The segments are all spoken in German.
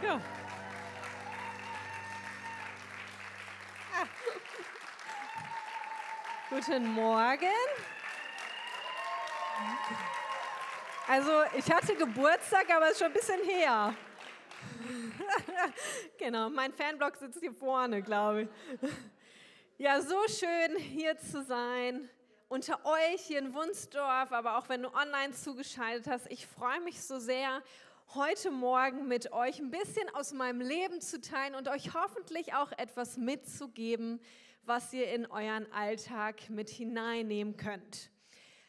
go. Ah. Guten Morgen. Also ich hatte Geburtstag, aber es ist schon ein bisschen her. genau, mein Fanblock sitzt hier vorne, glaube ich. Ja, so schön hier zu sein unter euch hier in Wunsdorf, aber auch wenn du online zugeschaltet hast. Ich freue mich so sehr, heute Morgen mit euch ein bisschen aus meinem Leben zu teilen und euch hoffentlich auch etwas mitzugeben, was ihr in euren Alltag mit hineinnehmen könnt.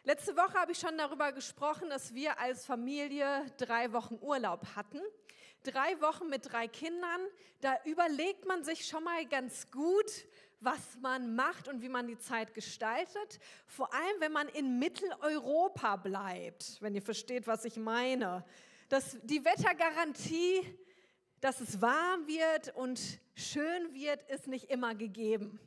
Letzte Woche habe ich schon darüber gesprochen, dass wir als Familie drei Wochen Urlaub hatten. Drei Wochen mit drei Kindern. Da überlegt man sich schon mal ganz gut, was man macht und wie man die Zeit gestaltet. Vor allem, wenn man in Mitteleuropa bleibt, wenn ihr versteht, was ich meine. Das, die Wettergarantie, dass es warm wird und schön wird, ist nicht immer gegeben.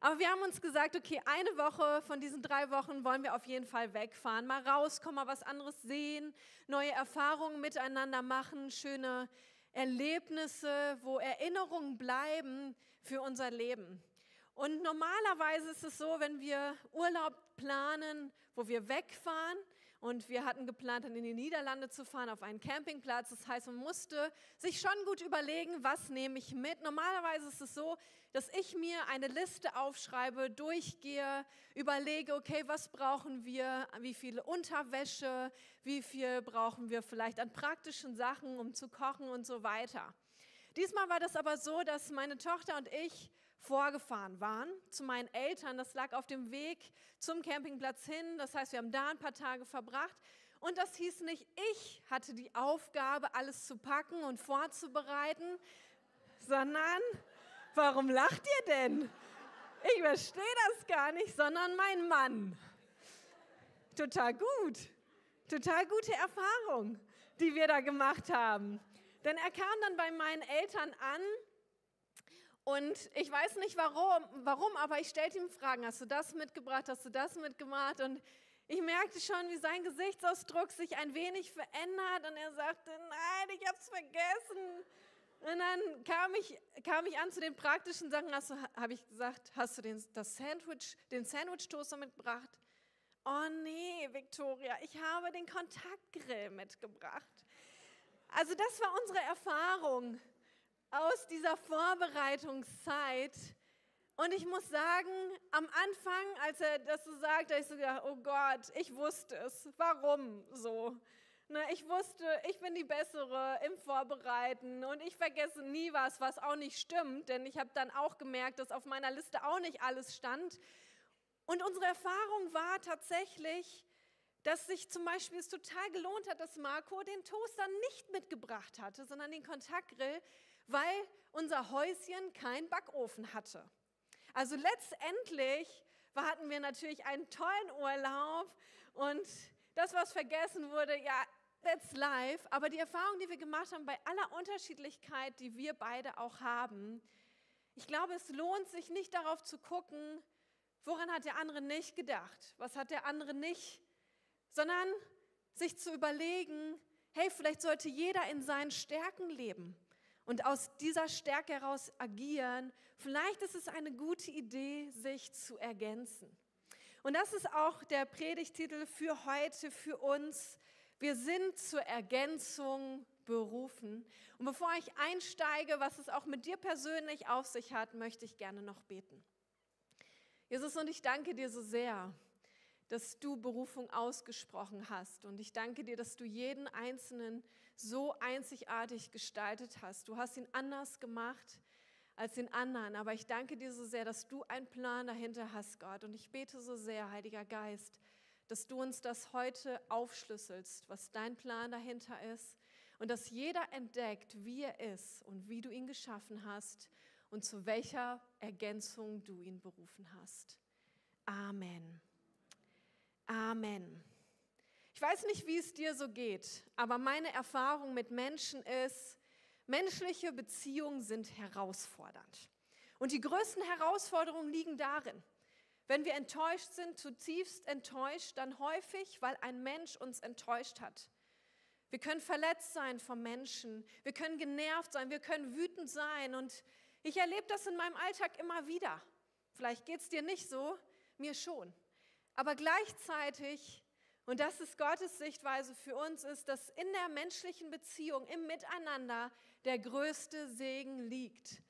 Aber wir haben uns gesagt, okay, eine Woche von diesen drei Wochen wollen wir auf jeden Fall wegfahren, mal rauskommen, mal was anderes sehen, neue Erfahrungen miteinander machen, schöne Erlebnisse, wo Erinnerungen bleiben für unser Leben. Und normalerweise ist es so, wenn wir Urlaub planen, wo wir wegfahren, und wir hatten geplant, dann in die Niederlande zu fahren, auf einen Campingplatz. Das heißt, man musste sich schon gut überlegen, was nehme ich mit. Normalerweise ist es so, dass ich mir eine Liste aufschreibe, durchgehe, überlege, okay, was brauchen wir, wie viele Unterwäsche, wie viel brauchen wir vielleicht an praktischen Sachen, um zu kochen und so weiter. Diesmal war das aber so, dass meine Tochter und ich vorgefahren waren zu meinen Eltern. Das lag auf dem Weg zum Campingplatz hin. Das heißt, wir haben da ein paar Tage verbracht. Und das hieß nicht, ich hatte die Aufgabe, alles zu packen und vorzubereiten, sondern, warum lacht ihr denn? Ich verstehe das gar nicht, sondern mein Mann. Total gut. Total gute Erfahrung, die wir da gemacht haben. Denn er kam dann bei meinen Eltern an und ich weiß nicht warum, warum aber ich stellte ihm Fragen. Hast du das mitgebracht? Hast du das mitgemacht? Und ich merkte schon, wie sein Gesichtsausdruck sich ein wenig verändert. Und er sagte, nein, ich habe es vergessen. Und dann kam ich, kam ich an zu den praktischen Sachen. Habe ich gesagt, hast du den, das Sandwich, den Sandwich-Toaster mitgebracht? Oh nee, Victoria, ich habe den Kontaktgrill mitgebracht. Also das war unsere Erfahrung aus dieser Vorbereitungszeit. Und ich muss sagen, am Anfang, als er das so sagte, ich so gedacht, oh Gott, ich wusste es. Warum so? Ne, ich wusste, ich bin die Bessere im Vorbereiten und ich vergesse nie was, was auch nicht stimmt, denn ich habe dann auch gemerkt, dass auf meiner Liste auch nicht alles stand. Und unsere Erfahrung war tatsächlich, dass sich zum Beispiel es total gelohnt hat, dass Marco den Toaster nicht mitgebracht hatte, sondern den Kontaktgrill, weil unser Häuschen keinen Backofen hatte. Also letztendlich hatten wir natürlich einen tollen Urlaub und das, was vergessen wurde, ja, that's life. Aber die Erfahrung, die wir gemacht haben, bei aller Unterschiedlichkeit, die wir beide auch haben, ich glaube, es lohnt sich nicht darauf zu gucken, woran hat der andere nicht gedacht, was hat der andere nicht, sondern sich zu überlegen, hey, vielleicht sollte jeder in seinen Stärken leben und aus dieser Stärke heraus agieren, vielleicht ist es eine gute Idee, sich zu ergänzen. Und das ist auch der Predigtitel für heute, für uns. Wir sind zur Ergänzung berufen. Und bevor ich einsteige, was es auch mit dir persönlich auf sich hat, möchte ich gerne noch beten. Jesus, und ich danke dir so sehr dass du Berufung ausgesprochen hast. Und ich danke dir, dass du jeden Einzelnen so einzigartig gestaltet hast. Du hast ihn anders gemacht als den anderen. Aber ich danke dir so sehr, dass du einen Plan dahinter hast, Gott. Und ich bete so sehr, Heiliger Geist, dass du uns das heute aufschlüsselst, was dein Plan dahinter ist. Und dass jeder entdeckt, wie er ist und wie du ihn geschaffen hast und zu welcher Ergänzung du ihn berufen hast. Amen. Amen. Ich weiß nicht, wie es dir so geht, aber meine Erfahrung mit Menschen ist, menschliche Beziehungen sind herausfordernd. Und die größten Herausforderungen liegen darin, wenn wir enttäuscht sind, zutiefst enttäuscht, dann häufig, weil ein Mensch uns enttäuscht hat. Wir können verletzt sein vom Menschen. Wir können genervt sein. Wir können wütend sein. Und ich erlebe das in meinem Alltag immer wieder. Vielleicht geht es dir nicht so, mir schon. Aber gleichzeitig, und das ist Gottes Sichtweise für uns, ist, dass in der menschlichen Beziehung, im Miteinander, der größte Segen liegt.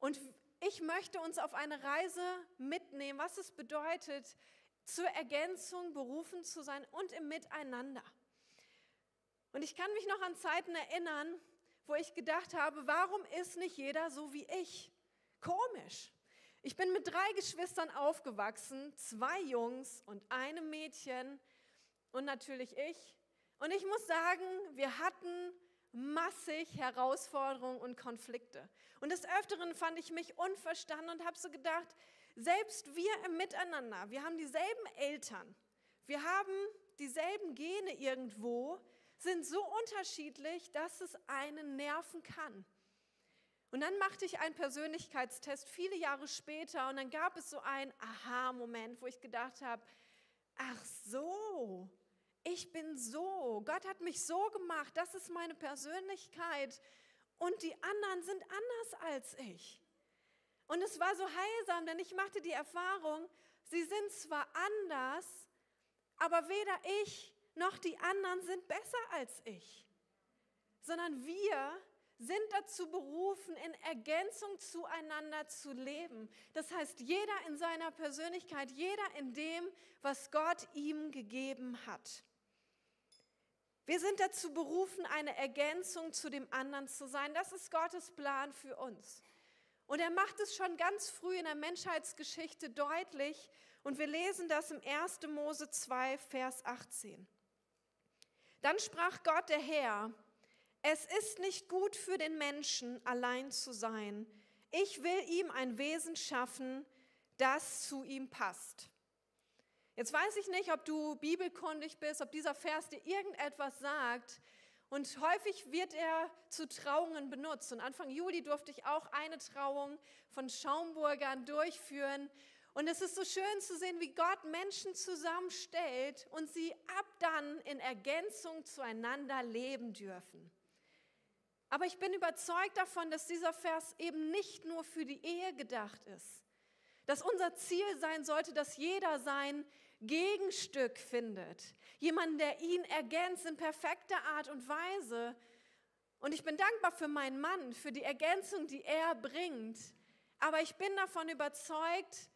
Und ich möchte uns auf eine Reise mitnehmen, was es bedeutet, zur Ergänzung berufen zu sein und im Miteinander. Und ich kann mich noch an Zeiten erinnern, wo ich gedacht habe, warum ist nicht jeder so wie ich? Komisch. Ich bin mit drei Geschwistern aufgewachsen, zwei Jungs und einem Mädchen und natürlich ich. Und ich muss sagen, wir hatten massig Herausforderungen und Konflikte. Und des Öfteren fand ich mich unverstanden und habe so gedacht, selbst wir im Miteinander, wir haben dieselben Eltern, wir haben dieselben Gene irgendwo, sind so unterschiedlich, dass es einen nerven kann. Und dann machte ich einen Persönlichkeitstest viele Jahre später und dann gab es so einen Aha-Moment, wo ich gedacht habe, ach so, ich bin so, Gott hat mich so gemacht, das ist meine Persönlichkeit und die anderen sind anders als ich. Und es war so heilsam, denn ich machte die Erfahrung, sie sind zwar anders, aber weder ich noch die anderen sind besser als ich, sondern wir sind dazu berufen, in Ergänzung zueinander zu leben. Das heißt, jeder in seiner Persönlichkeit, jeder in dem, was Gott ihm gegeben hat. Wir sind dazu berufen, eine Ergänzung zu dem anderen zu sein. Das ist Gottes Plan für uns. Und er macht es schon ganz früh in der Menschheitsgeschichte deutlich. Und wir lesen das im 1. Mose 2, Vers 18. Dann sprach Gott der Herr, es ist nicht gut für den Menschen, allein zu sein. Ich will ihm ein Wesen schaffen, das zu ihm passt. Jetzt weiß ich nicht, ob du bibelkundig bist, ob dieser Vers dir irgendetwas sagt. Und häufig wird er zu Trauungen benutzt. Und Anfang Juli durfte ich auch eine Trauung von Schaumburgern durchführen. Und es ist so schön zu sehen, wie Gott Menschen zusammenstellt und sie ab dann in Ergänzung zueinander leben dürfen. Aber ich bin überzeugt davon, dass dieser Vers eben nicht nur für die Ehe gedacht ist. Dass unser Ziel sein sollte, dass jeder sein Gegenstück findet. Jemanden, der ihn ergänzt in perfekter Art und Weise. Und ich bin dankbar für meinen Mann, für die Ergänzung, die er bringt. Aber ich bin davon überzeugt,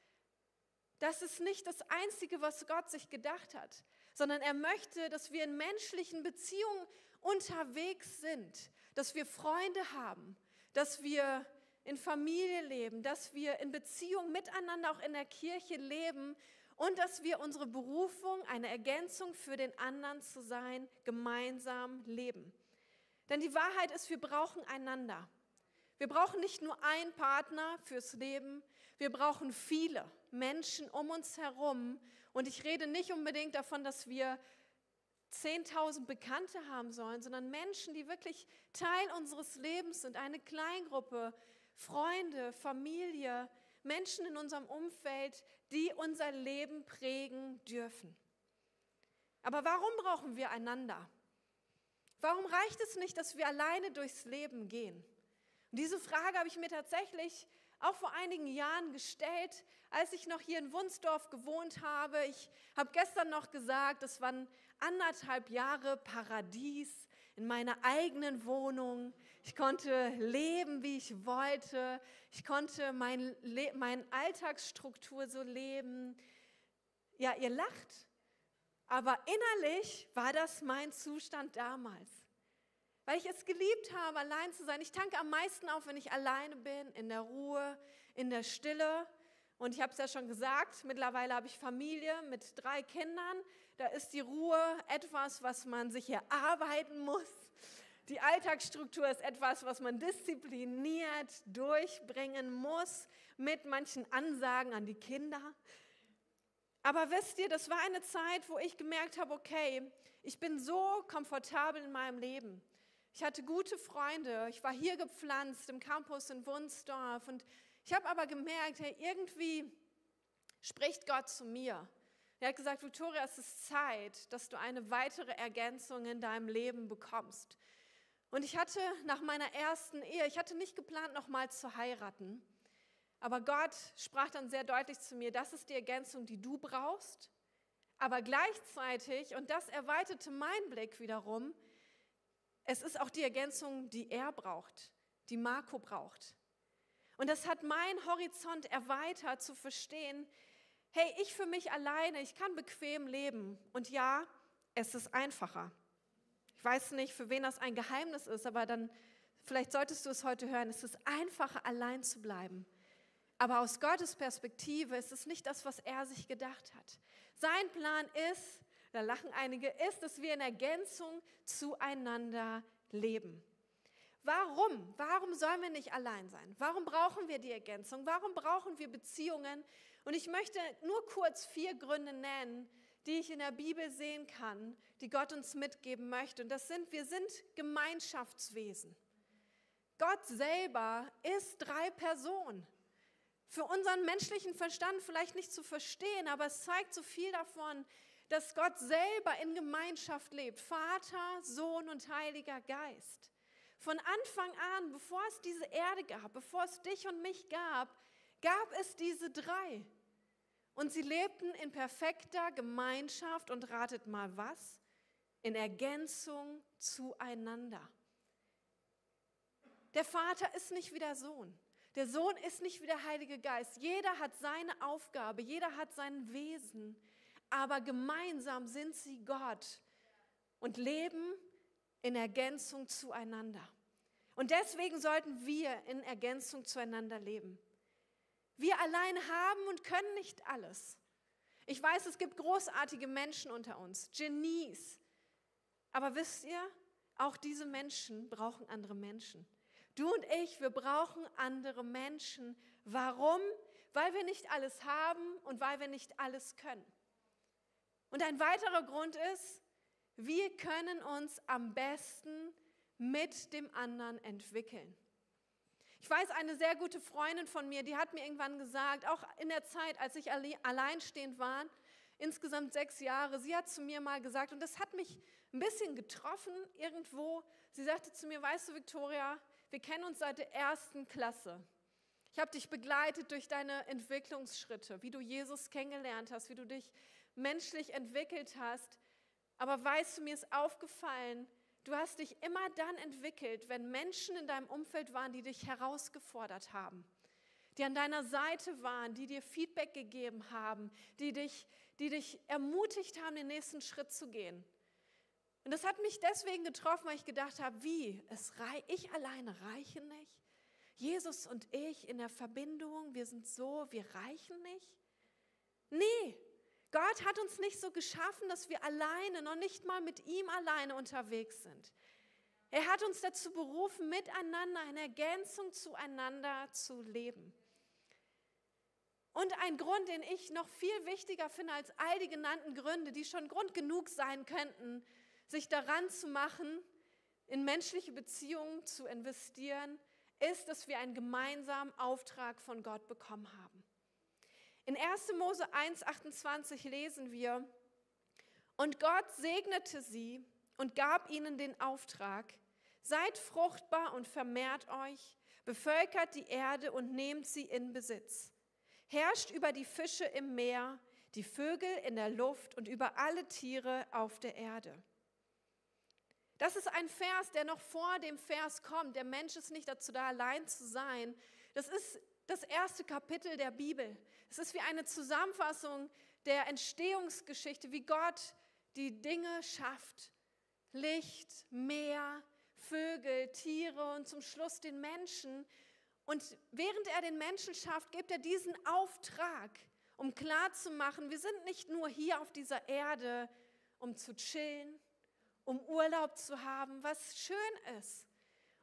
das ist nicht das Einzige, was Gott sich gedacht hat, sondern er möchte, dass wir in menschlichen Beziehungen unterwegs sind, dass wir Freunde haben, dass wir in Familie leben, dass wir in Beziehung miteinander auch in der Kirche leben und dass wir unsere Berufung, eine Ergänzung für den anderen zu sein, gemeinsam leben. Denn die Wahrheit ist, wir brauchen einander. Wir brauchen nicht nur einen Partner fürs Leben, wir brauchen viele Menschen um uns herum. Und ich rede nicht unbedingt davon, dass wir 10.000 Bekannte haben sollen, sondern Menschen, die wirklich Teil unseres Lebens sind, eine Kleingruppe, Freunde, Familie, Menschen in unserem Umfeld, die unser Leben prägen dürfen. Aber warum brauchen wir einander? Warum reicht es nicht, dass wir alleine durchs Leben gehen? Und diese Frage habe ich mir tatsächlich auch vor einigen Jahren gestellt, als ich noch hier in Wunsdorf gewohnt habe. Ich habe gestern noch gesagt, es waren anderthalb Jahre Paradies in meiner eigenen Wohnung. Ich konnte leben, wie ich wollte. Ich konnte mein meine Alltagsstruktur so leben. Ja, ihr lacht, aber innerlich war das mein Zustand damals. Weil ich es geliebt habe, allein zu sein. Ich tanke am meisten auf, wenn ich alleine bin, in der Ruhe, in der Stille. Und ich habe es ja schon gesagt, mittlerweile habe ich Familie mit drei Kindern. Da ist die Ruhe etwas, was man sich erarbeiten muss. Die Alltagsstruktur ist etwas, was man diszipliniert durchbringen muss mit manchen Ansagen an die Kinder. Aber wisst ihr, das war eine Zeit, wo ich gemerkt habe, okay, ich bin so komfortabel in meinem Leben. Ich hatte gute Freunde, ich war hier gepflanzt im Campus in Wunsdorf und ich habe aber gemerkt, hey, irgendwie spricht Gott zu mir. Er hat gesagt, Victoria, es ist Zeit, dass du eine weitere Ergänzung in deinem Leben bekommst. Und ich hatte nach meiner ersten Ehe, ich hatte nicht geplant, nochmal zu heiraten. Aber Gott sprach dann sehr deutlich zu mir, das ist die Ergänzung, die du brauchst. Aber gleichzeitig, und das erweiterte meinen Blick wiederum, es ist auch die Ergänzung, die er braucht, die Marco braucht. Und das hat meinen Horizont erweitert zu verstehen, hey, ich für mich alleine, ich kann bequem leben. Und ja, es ist einfacher. Ich weiß nicht, für wen das ein Geheimnis ist, aber dann vielleicht solltest du es heute hören. Es ist einfacher, allein zu bleiben. Aber aus Gottes Perspektive ist es nicht das, was er sich gedacht hat. Sein Plan ist, da lachen einige, ist, dass wir in Ergänzung zueinander leben. Warum? Warum sollen wir nicht allein sein? Warum brauchen wir die Ergänzung? Warum brauchen wir Beziehungen? Und ich möchte nur kurz vier Gründe nennen, die ich in der Bibel sehen kann, die Gott uns mitgeben möchte. Und das sind, wir sind Gemeinschaftswesen. Gott selber ist drei Personen. Für unseren menschlichen Verstand vielleicht nicht zu verstehen, aber es zeigt so viel davon, dass Gott selber in Gemeinschaft lebt. Vater, Sohn und Heiliger Geist. Von Anfang an, bevor es diese Erde gab, bevor es dich und mich gab, gab es diese drei. Und sie lebten in perfekter Gemeinschaft und ratet mal was? In Ergänzung zueinander. Der Vater ist nicht wie der Sohn. Der Sohn ist nicht wie der Heilige Geist. Jeder hat seine Aufgabe, jeder hat sein Wesen, aber gemeinsam sind sie Gott und leben in Ergänzung zueinander. Und deswegen sollten wir in Ergänzung zueinander leben. Wir allein haben und können nicht alles. Ich weiß, es gibt großartige Menschen unter uns, Genies. Aber wisst ihr, auch diese Menschen brauchen andere Menschen. Du und ich, wir brauchen andere Menschen. Warum? Weil wir nicht alles haben und weil wir nicht alles können. Und ein weiterer Grund ist, wir können uns am besten mit dem anderen entwickeln. Ich weiß, eine sehr gute Freundin von mir, die hat mir irgendwann gesagt, auch in der Zeit, als ich alleinstehend war, insgesamt sechs Jahre, sie hat zu mir mal gesagt, und das hat mich ein bisschen getroffen irgendwo, sie sagte zu mir, weißt du, Victoria, wir kennen uns seit der ersten Klasse. Ich habe dich begleitet durch deine Entwicklungsschritte, wie du Jesus kennengelernt hast, wie du dich menschlich entwickelt hast. Aber weißt du, mir ist aufgefallen, Du hast dich immer dann entwickelt, wenn Menschen in deinem Umfeld waren, die dich herausgefordert haben, die an deiner Seite waren, die dir Feedback gegeben haben, die dich, die dich ermutigt haben, den nächsten Schritt zu gehen. Und das hat mich deswegen getroffen, weil ich gedacht habe, wie? Es rei ich alleine reiche nicht? Jesus und ich in der Verbindung, wir sind so, wir reichen nicht? Nee, Gott hat uns nicht so geschaffen, dass wir alleine, noch nicht mal mit ihm alleine unterwegs sind. Er hat uns dazu berufen, miteinander in Ergänzung zueinander zu leben. Und ein Grund, den ich noch viel wichtiger finde als all die genannten Gründe, die schon Grund genug sein könnten, sich daran zu machen, in menschliche Beziehungen zu investieren, ist, dass wir einen gemeinsamen Auftrag von Gott bekommen haben. In 1. Mose 1,28 lesen wir, und Gott segnete sie und gab ihnen den Auftrag, seid fruchtbar und vermehrt euch, bevölkert die Erde und nehmt sie in Besitz. Herrscht über die Fische im Meer, die Vögel in der Luft und über alle Tiere auf der Erde. Das ist ein Vers, der noch vor dem Vers kommt. Der Mensch ist nicht dazu da, allein zu sein. Das ist das erste Kapitel der Bibel. Es ist wie eine Zusammenfassung der Entstehungsgeschichte, wie Gott die Dinge schafft. Licht, Meer, Vögel, Tiere und zum Schluss den Menschen. Und während er den Menschen schafft, gibt er diesen Auftrag, um klarzumachen, wir sind nicht nur hier auf dieser Erde, um zu chillen, um Urlaub zu haben, was schön ist.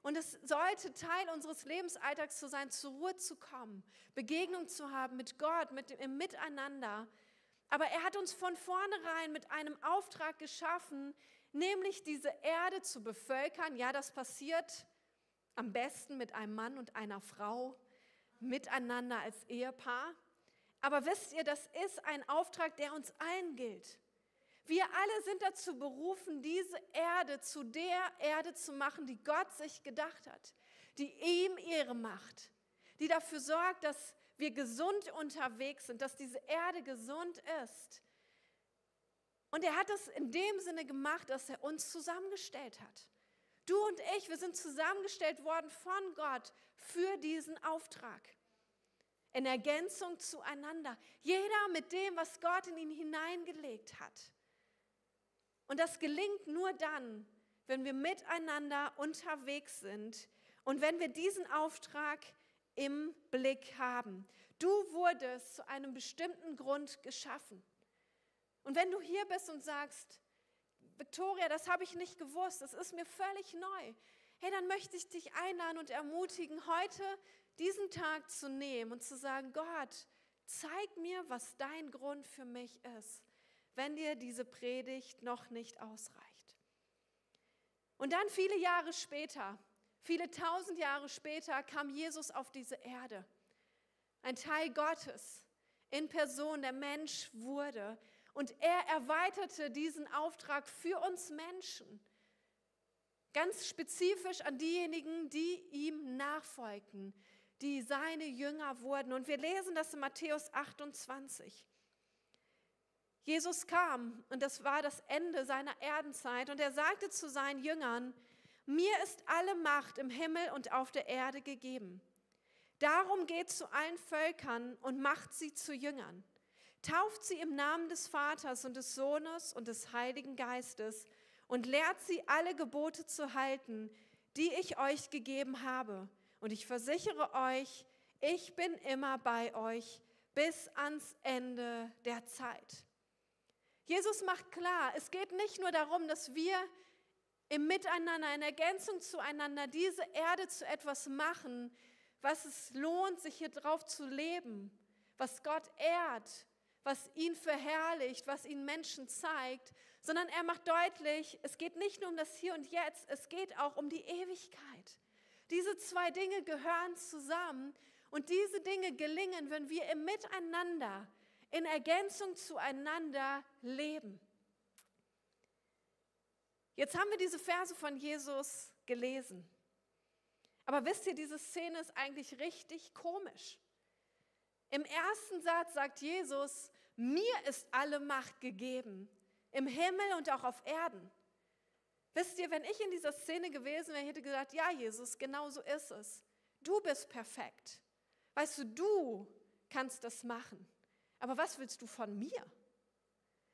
Und es sollte Teil unseres Lebensalltags zu sein, zur Ruhe zu kommen, Begegnung zu haben mit Gott, mit dem, im Miteinander. Aber er hat uns von vornherein mit einem Auftrag geschaffen, nämlich diese Erde zu bevölkern. Ja, das passiert am besten mit einem Mann und einer Frau, miteinander als Ehepaar. Aber wisst ihr, das ist ein Auftrag, der uns allen gilt. Wir alle sind dazu berufen, diese Erde zu der Erde zu machen, die Gott sich gedacht hat, die ihm Ehre macht, die dafür sorgt, dass wir gesund unterwegs sind, dass diese Erde gesund ist. Und er hat es in dem Sinne gemacht, dass er uns zusammengestellt hat. Du und ich, wir sind zusammengestellt worden von Gott für diesen Auftrag. In Ergänzung zueinander. Jeder mit dem, was Gott in ihn hineingelegt hat. Und das gelingt nur dann, wenn wir miteinander unterwegs sind und wenn wir diesen Auftrag im Blick haben. Du wurdest zu einem bestimmten Grund geschaffen. Und wenn du hier bist und sagst, Victoria, das habe ich nicht gewusst, das ist mir völlig neu, hey, dann möchte ich dich einladen und ermutigen, heute diesen Tag zu nehmen und zu sagen, Gott, zeig mir, was dein Grund für mich ist, wenn dir diese Predigt noch nicht ausreicht. Und dann viele Jahre später, viele tausend Jahre später, kam Jesus auf diese Erde. Ein Teil Gottes in Person, der Mensch wurde. Und er erweiterte diesen Auftrag für uns Menschen. Ganz spezifisch an diejenigen, die ihm nachfolgten, die seine Jünger wurden. Und wir lesen das in Matthäus 28. Jesus kam und das war das Ende seiner Erdenzeit und er sagte zu seinen Jüngern, mir ist alle Macht im Himmel und auf der Erde gegeben. Darum geht zu allen Völkern und macht sie zu Jüngern. Tauft sie im Namen des Vaters und des Sohnes und des Heiligen Geistes und lehrt sie alle Gebote zu halten, die ich euch gegeben habe. Und ich versichere euch, ich bin immer bei euch bis ans Ende der Zeit. Jesus macht klar, es geht nicht nur darum, dass wir im Miteinander, in Ergänzung zueinander diese Erde zu etwas machen, was es lohnt, sich hier drauf zu leben, was Gott ehrt, was ihn verherrlicht, was ihn Menschen zeigt, sondern er macht deutlich, es geht nicht nur um das Hier und Jetzt, es geht auch um die Ewigkeit. Diese zwei Dinge gehören zusammen und diese Dinge gelingen, wenn wir im Miteinander, in Ergänzung zueinander leben. Jetzt haben wir diese Verse von Jesus gelesen. Aber wisst ihr, diese Szene ist eigentlich richtig komisch. Im ersten Satz sagt Jesus, mir ist alle Macht gegeben, im Himmel und auch auf Erden. Wisst ihr, wenn ich in dieser Szene gewesen wäre, hätte gesagt, ja Jesus, genau so ist es. Du bist perfekt. Weißt du, du kannst das machen. Aber was willst du von mir?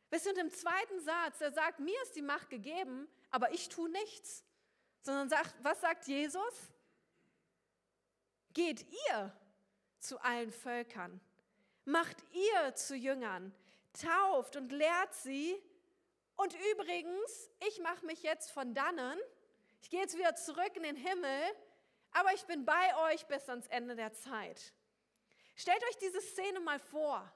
Wisst ihr, und im zweiten Satz, er sagt, mir ist die Macht gegeben, aber ich tue nichts. Sondern sagt, was sagt Jesus? Geht ihr zu allen Völkern, macht ihr zu Jüngern, tauft und lehrt sie. Und übrigens, ich mache mich jetzt von dannen, ich gehe jetzt wieder zurück in den Himmel, aber ich bin bei euch bis ans Ende der Zeit. Stellt euch diese Szene mal vor.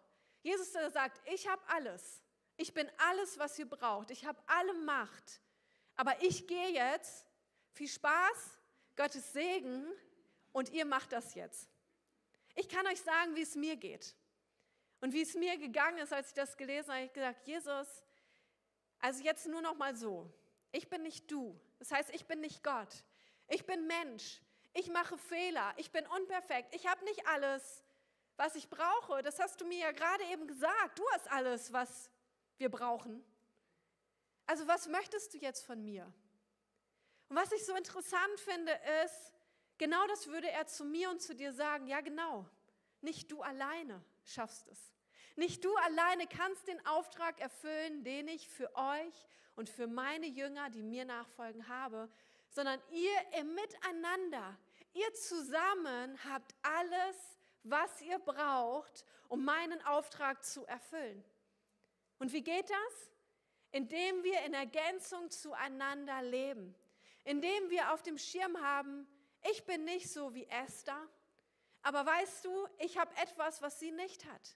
Jesus sagt, ich habe alles. Ich bin alles, was ihr braucht. Ich habe alle Macht. Aber ich gehe jetzt. Viel Spaß, Gottes Segen und ihr macht das jetzt. Ich kann euch sagen, wie es mir geht. Und wie es mir gegangen ist, als ich das gelesen habe, habe ich gesagt, Jesus, also jetzt nur noch mal so. Ich bin nicht du. Das heißt, ich bin nicht Gott. Ich bin Mensch. Ich mache Fehler. Ich bin unperfekt. Ich habe nicht alles, was ich brauche. Das hast du mir ja gerade eben gesagt. Du hast alles, was wir brauchen. Also was möchtest du jetzt von mir? Und was ich so interessant finde, ist, genau das würde er zu mir und zu dir sagen. Ja, genau. Nicht du alleine schaffst es. Nicht du alleine kannst den Auftrag erfüllen, den ich für euch und für meine Jünger, die mir nachfolgen, habe, sondern ihr im Miteinander, ihr zusammen habt alles, was ihr braucht, um meinen Auftrag zu erfüllen. Und wie geht das? Indem wir in Ergänzung zueinander leben. Indem wir auf dem Schirm haben, ich bin nicht so wie Esther, aber weißt du, ich habe etwas, was sie nicht hat.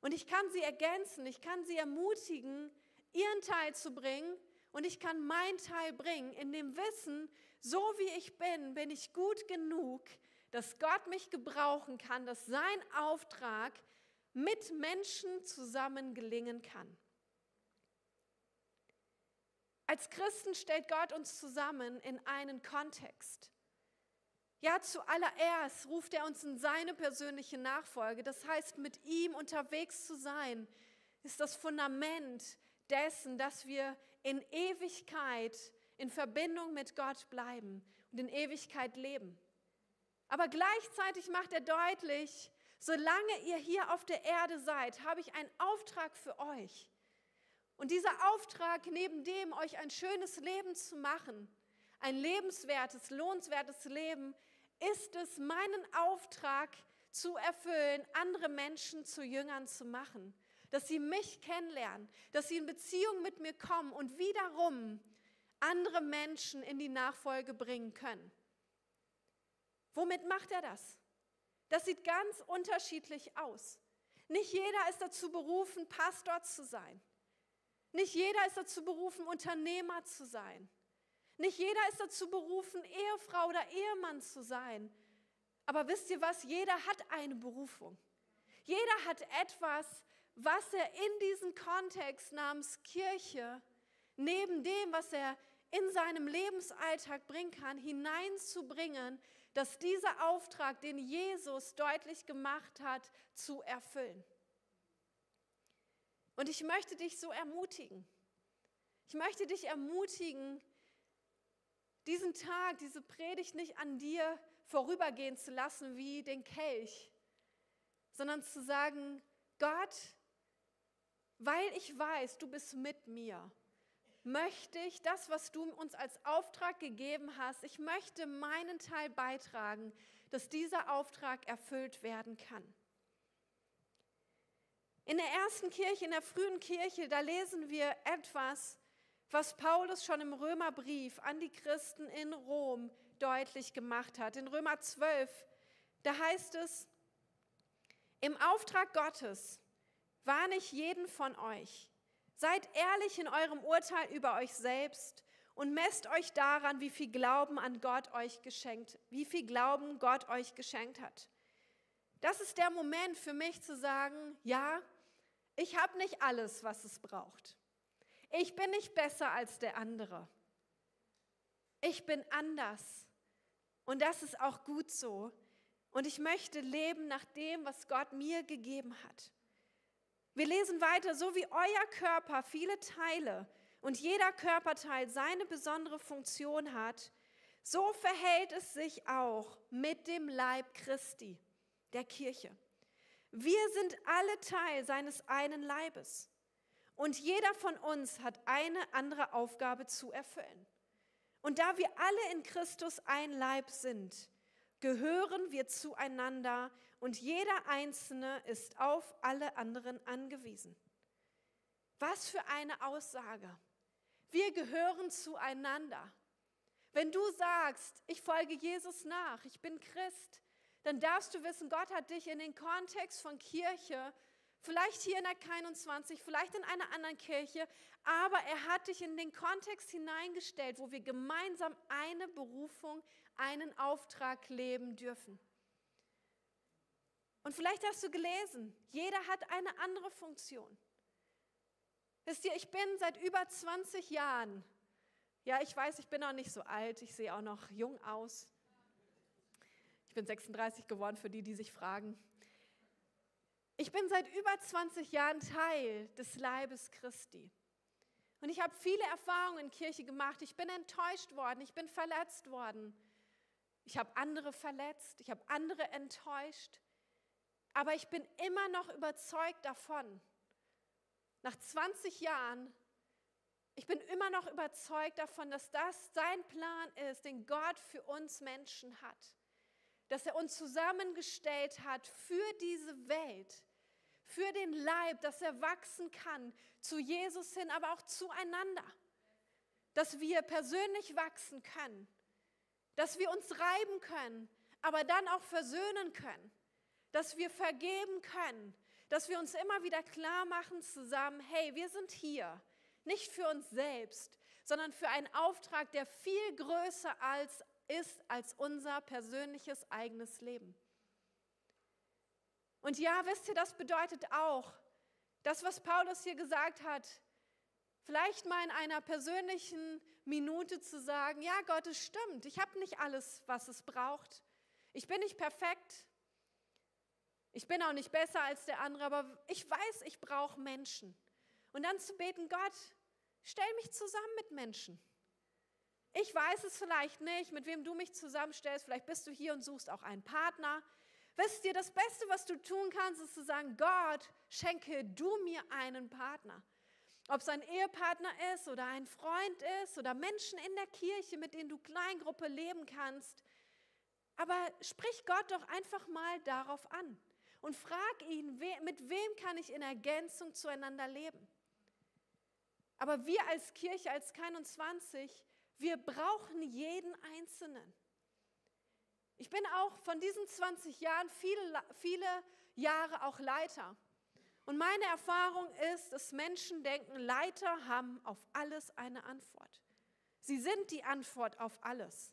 Und ich kann sie ergänzen, ich kann sie ermutigen, ihren Teil zu bringen und ich kann meinen Teil bringen in dem Wissen, so wie ich bin, bin ich gut genug, dass Gott mich gebrauchen kann, dass sein Auftrag mit Menschen zusammen gelingen kann. Als Christen stellt Gott uns zusammen in einen Kontext. Ja, zuallererst ruft er uns in seine persönliche Nachfolge. Das heißt, mit ihm unterwegs zu sein, ist das Fundament dessen, dass wir in Ewigkeit in Verbindung mit Gott bleiben und in Ewigkeit leben. Aber gleichzeitig macht er deutlich, solange ihr hier auf der Erde seid, habe ich einen Auftrag für euch. Und dieser Auftrag, neben dem euch ein schönes Leben zu machen, ein lebenswertes, lohnenswertes Leben, ist es meinen Auftrag zu erfüllen, andere Menschen zu Jüngern zu machen, dass sie mich kennenlernen, dass sie in Beziehung mit mir kommen und wiederum andere Menschen in die Nachfolge bringen können. Womit macht er das? Das sieht ganz unterschiedlich aus. Nicht jeder ist dazu berufen, Pastor zu sein. Nicht jeder ist dazu berufen, Unternehmer zu sein. Nicht jeder ist dazu berufen, Ehefrau oder Ehemann zu sein. Aber wisst ihr was? Jeder hat eine Berufung. Jeder hat etwas, was er in diesen Kontext namens Kirche, neben dem, was er in seinem Lebensalltag bringen kann, hineinzubringen, dass dieser Auftrag, den Jesus deutlich gemacht hat, zu erfüllen. Und ich möchte dich so ermutigen. Ich möchte dich ermutigen, diesen Tag, diese Predigt nicht an dir vorübergehen zu lassen wie den Kelch, sondern zu sagen, Gott, weil ich weiß, du bist mit mir, möchte ich das, was du uns als Auftrag gegeben hast, ich möchte meinen Teil beitragen, dass dieser Auftrag erfüllt werden kann. In der ersten Kirche, in der frühen Kirche, da lesen wir etwas, was Paulus schon im Römerbrief an die Christen in Rom deutlich gemacht hat. In Römer 12, da heißt es, im Auftrag Gottes warne ich jeden von euch. Seid ehrlich in eurem Urteil über euch selbst und messt euch daran, wie viel Glauben an Gott euch geschenkt, wie viel Glauben Gott euch geschenkt hat. Das ist der Moment für mich zu sagen, ja, ich habe nicht alles, was es braucht. Ich bin nicht besser als der andere. Ich bin anders. Und das ist auch gut so. Und ich möchte leben nach dem, was Gott mir gegeben hat. Wir lesen weiter, so wie euer Körper viele Teile und jeder Körperteil seine besondere Funktion hat, so verhält es sich auch mit dem Leib Christi, der Kirche. Wir sind alle Teil seines einen Leibes. Und jeder von uns hat eine andere Aufgabe zu erfüllen. Und da wir alle in Christus ein Leib sind, gehören wir zueinander und jeder Einzelne ist auf alle anderen angewiesen. Was für eine Aussage. Wir gehören zueinander. Wenn du sagst, ich folge Jesus nach, ich bin Christ, dann darfst du wissen, Gott hat dich in den Kontext von Kirche Vielleicht hier in der 21, vielleicht in einer anderen Kirche, aber er hat dich in den Kontext hineingestellt, wo wir gemeinsam eine Berufung, einen Auftrag leben dürfen. Und vielleicht hast du gelesen, jeder hat eine andere Funktion. Wisst ihr, ich bin seit über 20 Jahren, ja, ich weiß, ich bin noch nicht so alt, ich sehe auch noch jung aus. Ich bin 36 geworden, für die, die sich fragen. Ich bin seit über 20 Jahren Teil des Leibes Christi. Und ich habe viele Erfahrungen in Kirche gemacht. Ich bin enttäuscht worden, ich bin verletzt worden. Ich habe andere verletzt, ich habe andere enttäuscht. Aber ich bin immer noch überzeugt davon, nach 20 Jahren, ich bin immer noch überzeugt davon, dass das sein Plan ist, den Gott für uns Menschen hat. Dass er uns zusammengestellt hat für diese Welt, für den Leib, dass er wachsen kann zu Jesus hin, aber auch zueinander. Dass wir persönlich wachsen können, dass wir uns reiben können, aber dann auch versöhnen können, dass wir vergeben können, dass wir uns immer wieder klar machen zusammen, hey, wir sind hier, nicht für uns selbst, sondern für einen Auftrag, der viel größer als ist als unser persönliches eigenes Leben. Und ja, wisst ihr, das bedeutet auch, das, was Paulus hier gesagt hat, vielleicht mal in einer persönlichen Minute zu sagen, ja Gott, es stimmt, ich habe nicht alles, was es braucht. Ich bin nicht perfekt. Ich bin auch nicht besser als der andere, aber ich weiß, ich brauche Menschen. Und dann zu beten, Gott, stell mich zusammen mit Menschen. Ich weiß es vielleicht nicht, mit wem du mich zusammenstellst. Vielleicht bist du hier und suchst auch einen Partner. Wisst ihr, das Beste, was du tun kannst, ist zu sagen, Gott, schenke du mir einen Partner. Ob es ein Ehepartner ist oder ein Freund ist oder Menschen in der Kirche, mit denen du Kleingruppe leben kannst. Aber sprich Gott doch einfach mal darauf an und frag ihn, mit wem kann ich in Ergänzung zueinander leben. Aber wir als Kirche, als 21, wir brauchen jeden Einzelnen. Ich bin auch von diesen 20 Jahren viele, viele Jahre auch Leiter. Und meine Erfahrung ist, dass Menschen denken, Leiter haben auf alles eine Antwort. Sie sind die Antwort auf alles.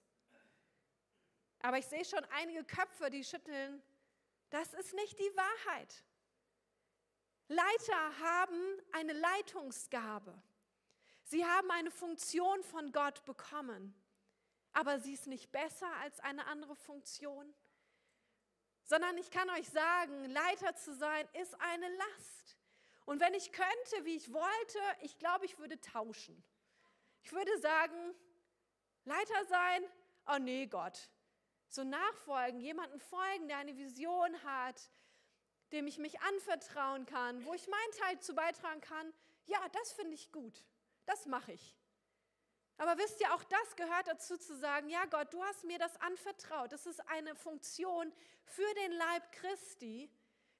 Aber ich sehe schon einige Köpfe, die schütteln, das ist nicht die Wahrheit. Leiter haben eine Leitungsgabe. Sie haben eine Funktion von Gott bekommen aber sie ist nicht besser als eine andere Funktion, sondern ich kann euch sagen, Leiter zu sein ist eine Last. Und wenn ich könnte, wie ich wollte, ich glaube, ich würde tauschen. Ich würde sagen, Leiter sein, oh nee, Gott. So nachfolgen, jemanden folgen, der eine Vision hat, dem ich mich anvertrauen kann, wo ich meinen Teil zu beitragen kann, ja, das finde ich gut. Das mache ich. Aber wisst ihr, auch das gehört dazu zu sagen, ja Gott, du hast mir das anvertraut. Das ist eine Funktion für den Leib Christi,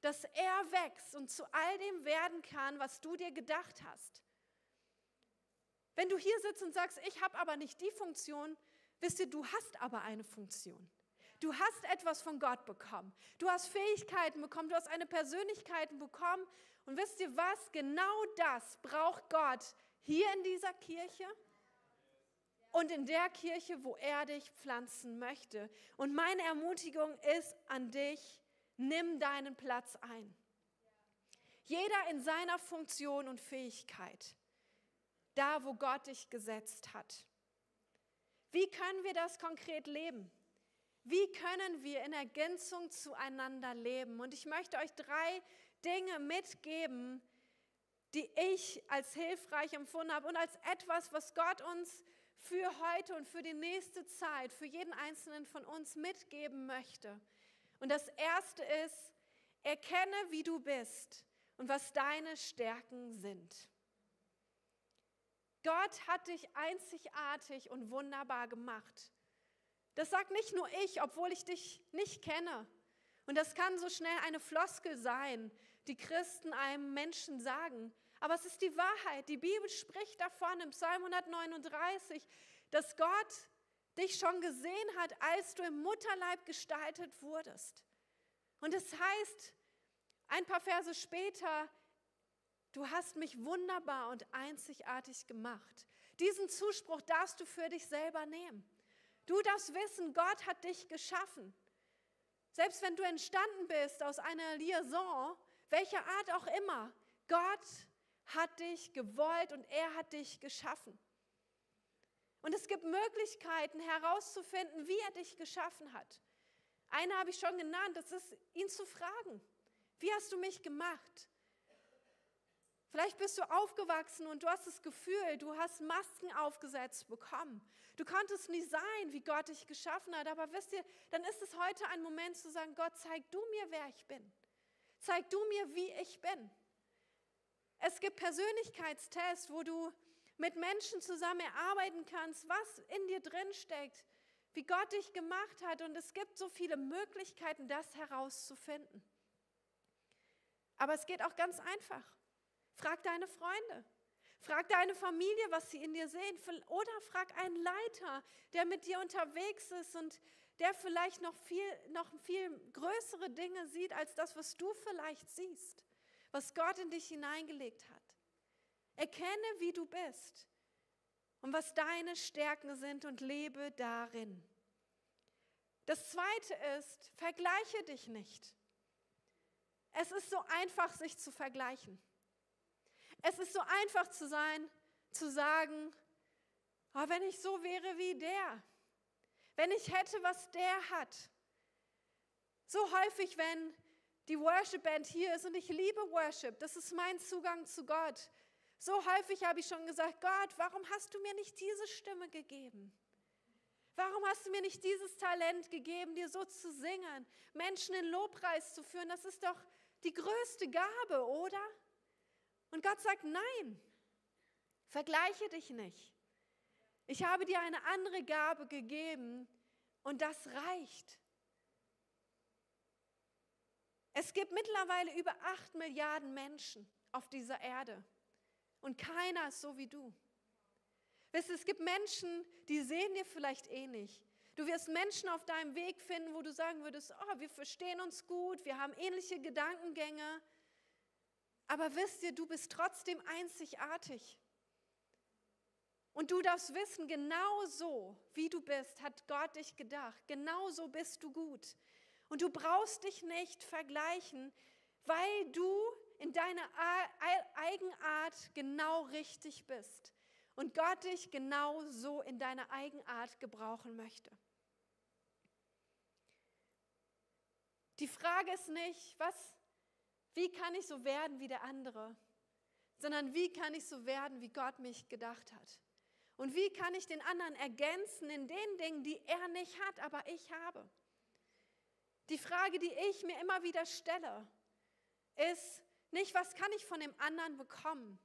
dass er wächst und zu all dem werden kann, was du dir gedacht hast. Wenn du hier sitzt und sagst, ich habe aber nicht die Funktion, wisst ihr, du hast aber eine Funktion. Du hast etwas von Gott bekommen. Du hast Fähigkeiten bekommen. Du hast eine Persönlichkeit bekommen. Und wisst ihr was? Genau das braucht Gott hier in dieser Kirche und in der Kirche, wo er dich pflanzen möchte. Und meine Ermutigung ist an dich, nimm deinen Platz ein. Jeder in seiner Funktion und Fähigkeit, da wo Gott dich gesetzt hat. Wie können wir das konkret leben? Wie können wir in Ergänzung zueinander leben? Und ich möchte euch drei Dinge mitgeben, die ich als hilfreich empfunden habe und als etwas, was Gott uns für heute und für die nächste Zeit, für jeden einzelnen von uns mitgeben möchte. Und das Erste ist, erkenne, wie du bist und was deine Stärken sind. Gott hat dich einzigartig und wunderbar gemacht. Das sagt nicht nur ich, obwohl ich dich nicht kenne. Und das kann so schnell eine Floskel sein, die Christen einem Menschen sagen. Aber es ist die Wahrheit. Die Bibel spricht davon im Psalm 139, dass Gott dich schon gesehen hat, als du im Mutterleib gestaltet wurdest. Und es heißt ein paar Verse später, du hast mich wunderbar und einzigartig gemacht. Diesen Zuspruch darfst du für dich selber nehmen. Du darfst wissen, Gott hat dich geschaffen. Selbst wenn du entstanden bist aus einer Liaison, welcher Art auch immer, Gott hat dich gewollt und er hat dich geschaffen. Und es gibt Möglichkeiten herauszufinden, wie er dich geschaffen hat. Eine habe ich schon genannt, das ist ihn zu fragen. Wie hast du mich gemacht? Vielleicht bist du aufgewachsen und du hast das Gefühl, du hast Masken aufgesetzt bekommen. Du konntest nie sein, wie Gott dich geschaffen hat. Aber wisst ihr, dann ist es heute ein Moment zu sagen, Gott, zeig du mir, wer ich bin. Zeig du mir, wie ich bin. Es gibt Persönlichkeitstests, wo du mit Menschen zusammen erarbeiten kannst, was in dir drin steckt, wie Gott dich gemacht hat. Und es gibt so viele Möglichkeiten, das herauszufinden. Aber es geht auch ganz einfach. Frag deine Freunde. Frag deine Familie, was sie in dir sehen. Oder frag einen Leiter, der mit dir unterwegs ist und der vielleicht noch viel, noch viel größere Dinge sieht als das, was du vielleicht siehst was Gott in dich hineingelegt hat. Erkenne, wie du bist und was deine Stärken sind und lebe darin. Das Zweite ist, vergleiche dich nicht. Es ist so einfach, sich zu vergleichen. Es ist so einfach zu sein, zu sagen, oh, wenn ich so wäre wie der, wenn ich hätte, was der hat. So häufig, wenn die Worship Band hier ist und ich liebe Worship, das ist mein Zugang zu Gott. So häufig habe ich schon gesagt, Gott, warum hast du mir nicht diese Stimme gegeben? Warum hast du mir nicht dieses Talent gegeben, dir so zu singen, Menschen in Lobpreis zu führen? Das ist doch die größte Gabe, oder? Und Gott sagt, nein, vergleiche dich nicht. Ich habe dir eine andere Gabe gegeben und das reicht. Es gibt mittlerweile über acht Milliarden Menschen auf dieser Erde und keiner ist so wie du. Weißt du, es gibt Menschen, die sehen dir vielleicht ähnlich. Du wirst Menschen auf deinem Weg finden, wo du sagen würdest, oh, wir verstehen uns gut, wir haben ähnliche Gedankengänge. Aber wisst ihr, du bist trotzdem einzigartig. Und du darfst wissen, genau so, wie du bist, hat Gott dich gedacht. Genau so bist du gut. Und du brauchst dich nicht vergleichen, weil du in deiner Eigenart genau richtig bist und Gott dich genau so in deiner Eigenart gebrauchen möchte. Die Frage ist nicht, was, wie kann ich so werden wie der andere, sondern wie kann ich so werden, wie Gott mich gedacht hat. Und wie kann ich den anderen ergänzen in den Dingen, die er nicht hat, aber ich habe. Die Frage, die ich mir immer wieder stelle, ist, nicht, was kann ich von dem anderen bekommen?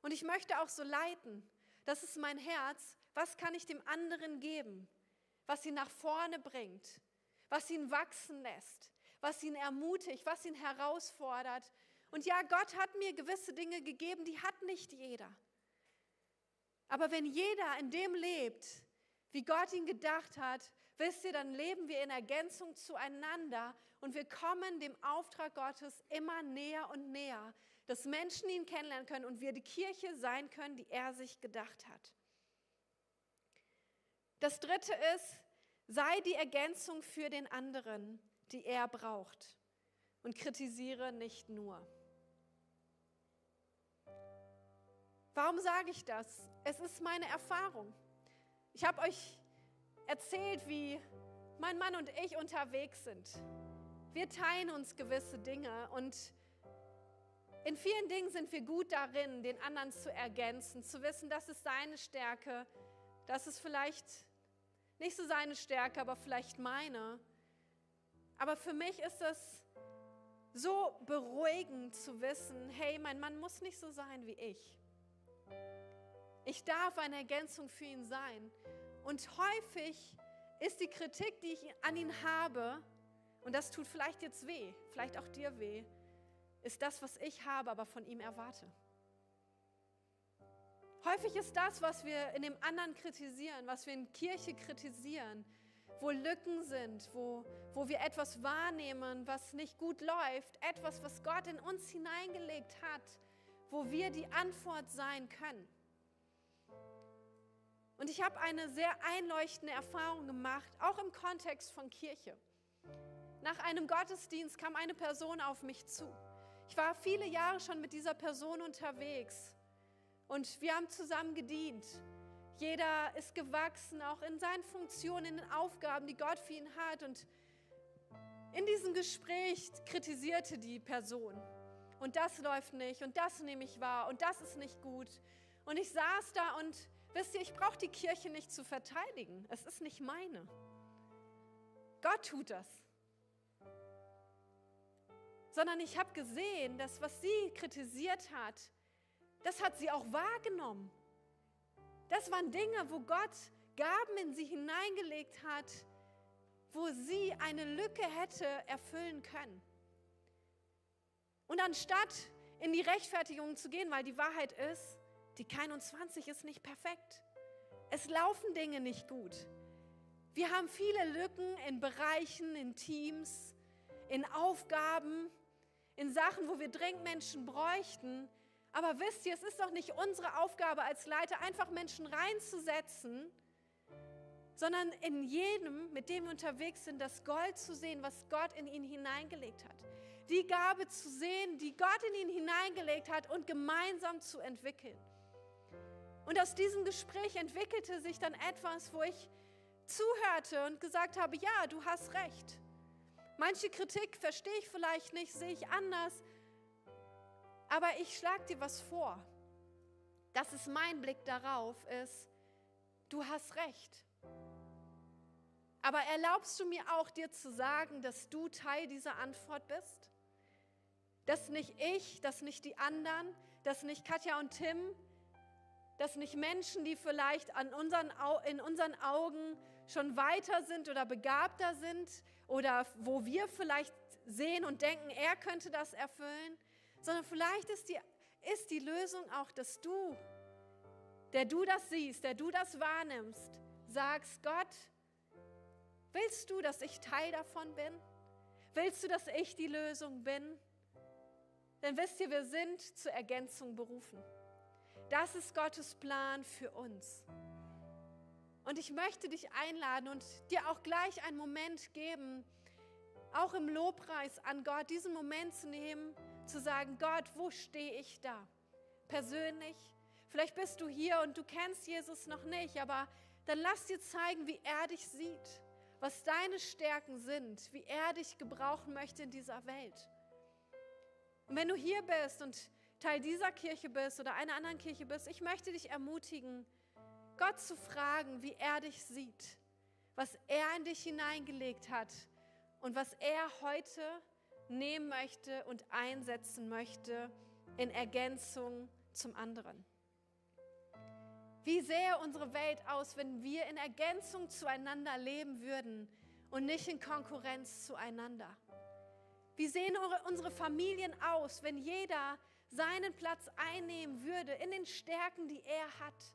Und ich möchte auch so leiten. Das ist mein Herz. Was kann ich dem anderen geben? Was ihn nach vorne bringt, was ihn wachsen lässt, was ihn ermutigt, was ihn herausfordert. Und ja, Gott hat mir gewisse Dinge gegeben, die hat nicht jeder. Aber wenn jeder in dem lebt, wie Gott ihn gedacht hat, wisst ihr, dann leben wir in Ergänzung zueinander und wir kommen dem Auftrag Gottes immer näher und näher, dass Menschen ihn kennenlernen können und wir die Kirche sein können, die er sich gedacht hat. Das dritte ist, sei die Ergänzung für den anderen, die er braucht und kritisiere nicht nur. Warum sage ich das? Es ist meine Erfahrung. Ich habe euch erzählt, wie mein Mann und ich unterwegs sind. Wir teilen uns gewisse Dinge und in vielen Dingen sind wir gut darin, den anderen zu ergänzen, zu wissen, das ist seine Stärke, das ist vielleicht nicht so seine Stärke, aber vielleicht meine. Aber für mich ist es so beruhigend zu wissen, hey, mein Mann muss nicht so sein wie ich. Ich darf eine Ergänzung für ihn sein. Und häufig ist die Kritik, die ich an ihn habe, und das tut vielleicht jetzt weh, vielleicht auch dir weh, ist das, was ich habe, aber von ihm erwarte. Häufig ist das, was wir in dem anderen kritisieren, was wir in Kirche kritisieren, wo Lücken sind, wo, wo wir etwas wahrnehmen, was nicht gut läuft, etwas, was Gott in uns hineingelegt hat, wo wir die Antwort sein können. Und ich habe eine sehr einleuchtende Erfahrung gemacht, auch im Kontext von Kirche. Nach einem Gottesdienst kam eine Person auf mich zu. Ich war viele Jahre schon mit dieser Person unterwegs und wir haben zusammen gedient. Jeder ist gewachsen, auch in seinen Funktionen, in den Aufgaben, die Gott für ihn hat. Und in diesem Gespräch kritisierte die Person. Und das läuft nicht und das nehme ich wahr und das ist nicht gut. Und ich saß da und Wisst ihr, ich brauche die Kirche nicht zu verteidigen. Es ist nicht meine. Gott tut das. Sondern ich habe gesehen, dass was sie kritisiert hat, das hat sie auch wahrgenommen. Das waren Dinge, wo Gott Gaben in sie hineingelegt hat, wo sie eine Lücke hätte erfüllen können. Und anstatt in die Rechtfertigung zu gehen, weil die Wahrheit ist, die K21 ist nicht perfekt. Es laufen Dinge nicht gut. Wir haben viele Lücken in Bereichen, in Teams, in Aufgaben, in Sachen, wo wir dringend Menschen bräuchten. Aber wisst ihr, es ist doch nicht unsere Aufgabe als Leiter, einfach Menschen reinzusetzen, sondern in jedem, mit dem wir unterwegs sind, das Gold zu sehen, was Gott in ihn hineingelegt hat. die Gabe zu sehen, die Gott in ihn hineingelegt hat und gemeinsam zu entwickeln. Und aus diesem Gespräch entwickelte sich dann etwas, wo ich zuhörte und gesagt habe, ja, du hast recht. Manche Kritik verstehe ich vielleicht nicht, sehe ich anders, aber ich schlage dir was vor. Das ist mein Blick darauf, ist, du hast recht. Aber erlaubst du mir auch dir zu sagen, dass du Teil dieser Antwort bist? Dass nicht ich, dass nicht die anderen, dass nicht Katja und Tim, dass nicht Menschen, die vielleicht an unseren, in unseren Augen schon weiter sind oder begabter sind oder wo wir vielleicht sehen und denken, er könnte das erfüllen, sondern vielleicht ist die, ist die Lösung auch, dass du, der du das siehst, der du das wahrnimmst, sagst, Gott, willst du, dass ich Teil davon bin? Willst du, dass ich die Lösung bin? Denn wisst ihr, wir sind zur Ergänzung berufen. Das ist Gottes Plan für uns. Und ich möchte dich einladen und dir auch gleich einen Moment geben, auch im Lobpreis an Gott, diesen Moment zu nehmen, zu sagen, Gott, wo stehe ich da? Persönlich. Vielleicht bist du hier und du kennst Jesus noch nicht, aber dann lass dir zeigen, wie er dich sieht, was deine Stärken sind, wie er dich gebrauchen möchte in dieser Welt. Und wenn du hier bist und Teil dieser Kirche bist oder einer anderen Kirche bist, ich möchte dich ermutigen, Gott zu fragen, wie er dich sieht, was er in dich hineingelegt hat und was er heute nehmen möchte und einsetzen möchte in Ergänzung zum anderen. Wie sähe unsere Welt aus, wenn wir in Ergänzung zueinander leben würden und nicht in Konkurrenz zueinander? Wie sehen unsere Familien aus, wenn jeder seinen Platz einnehmen würde in den Stärken, die er hat?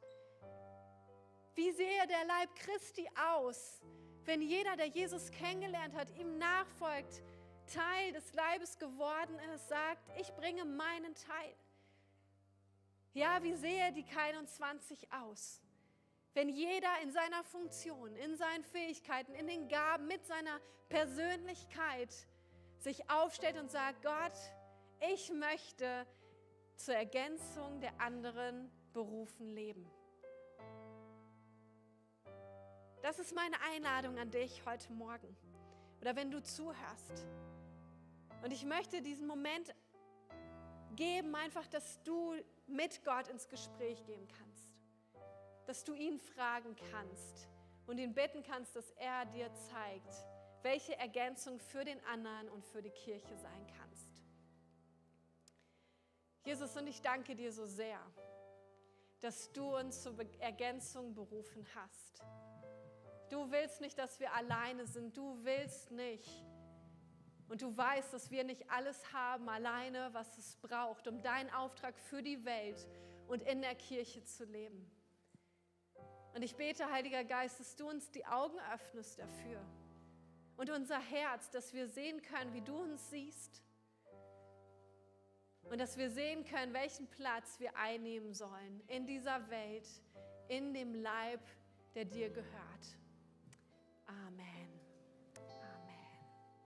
Wie sähe der Leib Christi aus, wenn jeder, der Jesus kennengelernt hat, ihm nachfolgt, Teil des Leibes geworden ist, sagt, ich bringe meinen Teil. Ja, wie sähe die 21 aus? Wenn jeder in seiner Funktion, in seinen Fähigkeiten, in den Gaben, mit seiner Persönlichkeit sich aufstellt und sagt, Gott, ich möchte zur Ergänzung der anderen berufen leben. Das ist meine Einladung an dich heute Morgen oder wenn du zuhörst. Und ich möchte diesen Moment geben, einfach, dass du mit Gott ins Gespräch gehen kannst. Dass du ihn fragen kannst und ihn bitten kannst, dass er dir zeigt, welche Ergänzung für den anderen und für die Kirche sein kannst. Jesus, und ich danke dir so sehr, dass du uns zur Ergänzung berufen hast. Du willst nicht, dass wir alleine sind. Du willst nicht. Und du weißt, dass wir nicht alles haben alleine, was es braucht, um deinen Auftrag für die Welt und in der Kirche zu leben. Und ich bete, Heiliger Geist, dass du uns die Augen öffnest dafür und unser Herz, dass wir sehen können, wie du uns siehst. Und dass wir sehen können, welchen Platz wir einnehmen sollen in dieser Welt, in dem Leib, der dir gehört. Amen.